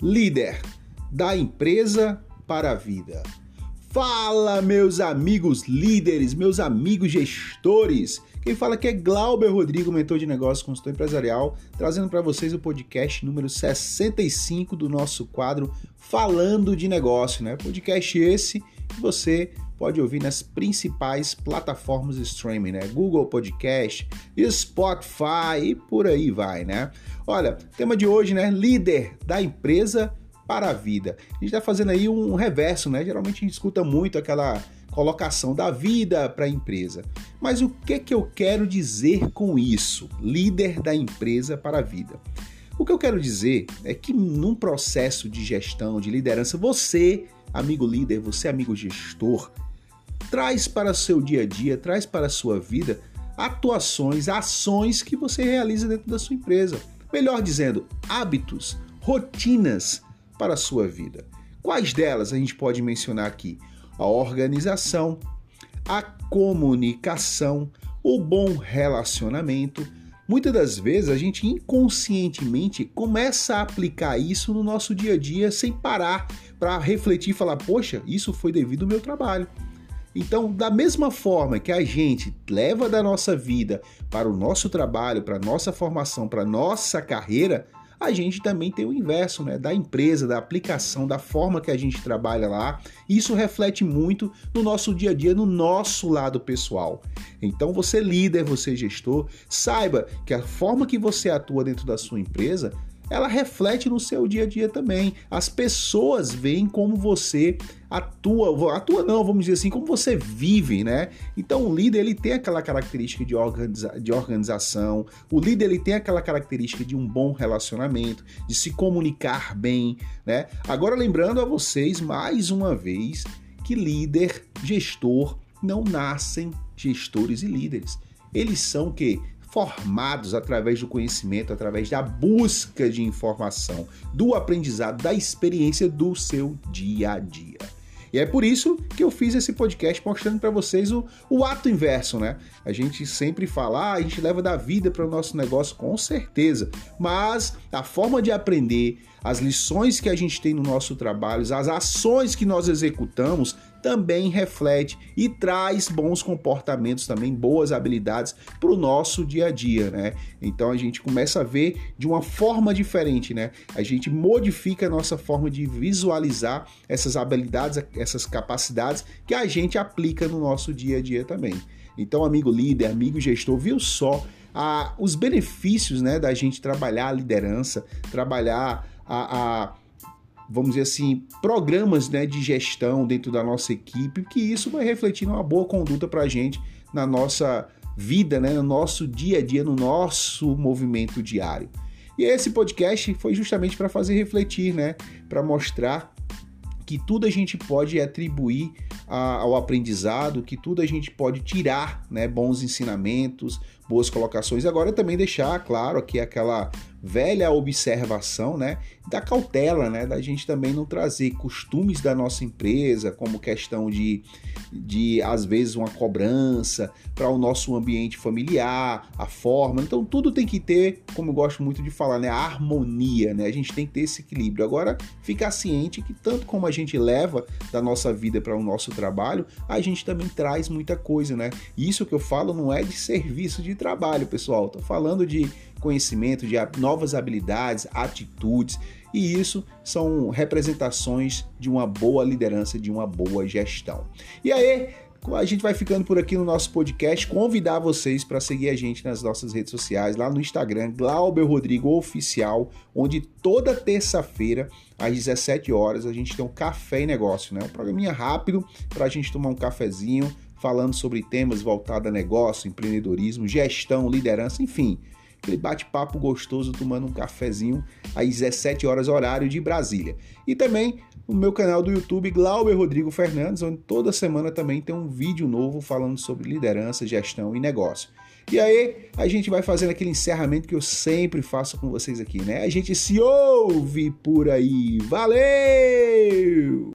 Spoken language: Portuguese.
líder da empresa para a vida. Fala, meus amigos líderes, meus amigos gestores. Quem fala aqui é Glauber Rodrigo, mentor de negócios, consultor empresarial, trazendo para vocês o podcast número 65 do nosso quadro Falando de Negócio, né? Podcast esse você pode ouvir nas principais plataformas de streaming, né? Google Podcast, Spotify e por aí vai, né? Olha, tema de hoje, né? Líder da empresa para a vida. A gente está fazendo aí um reverso, né? Geralmente a gente escuta muito aquela colocação da vida para a empresa. Mas o que que eu quero dizer com isso? Líder da empresa para a vida. O que eu quero dizer é que num processo de gestão, de liderança, você, amigo líder, você, amigo gestor, traz para seu dia a dia, traz para a sua vida atuações, ações que você realiza dentro da sua empresa. Melhor dizendo, hábitos, rotinas para a sua vida. Quais delas a gente pode mencionar aqui? A organização, a comunicação, o bom relacionamento. Muitas das vezes a gente inconscientemente começa a aplicar isso no nosso dia a dia sem parar para refletir e falar: poxa, isso foi devido ao meu trabalho. Então, da mesma forma que a gente leva da nossa vida para o nosso trabalho, para a nossa formação, para a nossa carreira, a gente também tem o inverso, né? Da empresa, da aplicação, da forma que a gente trabalha lá. Isso reflete muito no nosso dia a dia, no nosso lado pessoal. Então, você líder, você gestor, saiba que a forma que você atua dentro da sua empresa ela reflete no seu dia a dia também. As pessoas veem como você atua, atua não, vamos dizer assim, como você vive, né? Então o líder ele tem aquela característica de, organiza de organização, o líder ele tem aquela característica de um bom relacionamento, de se comunicar bem, né? Agora lembrando a vocês mais uma vez que líder, gestor não nascem gestores e líderes. Eles são que formados através do conhecimento, através da busca de informação, do aprendizado, da experiência do seu dia a dia. E é por isso que eu fiz esse podcast mostrando para vocês o, o, ato inverso, né? A gente sempre fala, ah, a gente leva da vida para o nosso negócio, com certeza, mas a forma de aprender, as lições que a gente tem no nosso trabalho, as ações que nós executamos também reflete e traz bons comportamentos também, boas habilidades para o nosso dia a dia, né? Então a gente começa a ver de uma forma diferente, né? A gente modifica a nossa forma de visualizar essas habilidades, essas capacidades que a gente aplica no nosso dia a dia também. Então, amigo líder, amigo gestor, viu só ah, os benefícios né, da gente trabalhar a liderança, trabalhar a, a vamos dizer assim, programas né, de gestão dentro da nossa equipe, que isso vai refletir numa boa conduta para a gente na nossa vida, né, no nosso dia a dia, no nosso movimento diário. E esse podcast foi justamente para fazer refletir, né, para mostrar que tudo a gente pode atribuir ao aprendizado, que tudo a gente pode tirar, né, bons ensinamentos, boas colocações. Agora também deixar claro aqui aquela velha observação, né, da cautela, né, da gente também não trazer costumes da nossa empresa, como questão de, de às vezes uma cobrança para o nosso ambiente familiar, a forma. Então tudo tem que ter, como eu gosto muito de falar, né, a harmonia, né? A gente tem que ter esse equilíbrio. Agora, ficar ciente que tanto como a gente leva da nossa vida para o nosso trabalho, a gente também traz muita coisa, né? Isso que eu falo não é de serviço de trabalho, pessoal. Tô falando de conhecimento, de novas habilidades, atitudes, e isso são representações de uma boa liderança, de uma boa gestão. E aí, a gente vai ficando por aqui no nosso podcast. Convidar vocês para seguir a gente nas nossas redes sociais, lá no Instagram, Glauber Rodrigo Oficial, onde toda terça-feira, às 17 horas, a gente tem um café e negócio, né? Um programinha rápido para a gente tomar um cafezinho, falando sobre temas voltados a negócio, empreendedorismo, gestão, liderança, enfim aquele bate-papo gostoso tomando um cafezinho às 17 horas horário de Brasília. E também no meu canal do YouTube Glauber Rodrigo Fernandes, onde toda semana também tem um vídeo novo falando sobre liderança, gestão e negócio. E aí, a gente vai fazendo aquele encerramento que eu sempre faço com vocês aqui, né? A gente se ouve por aí. Valeu!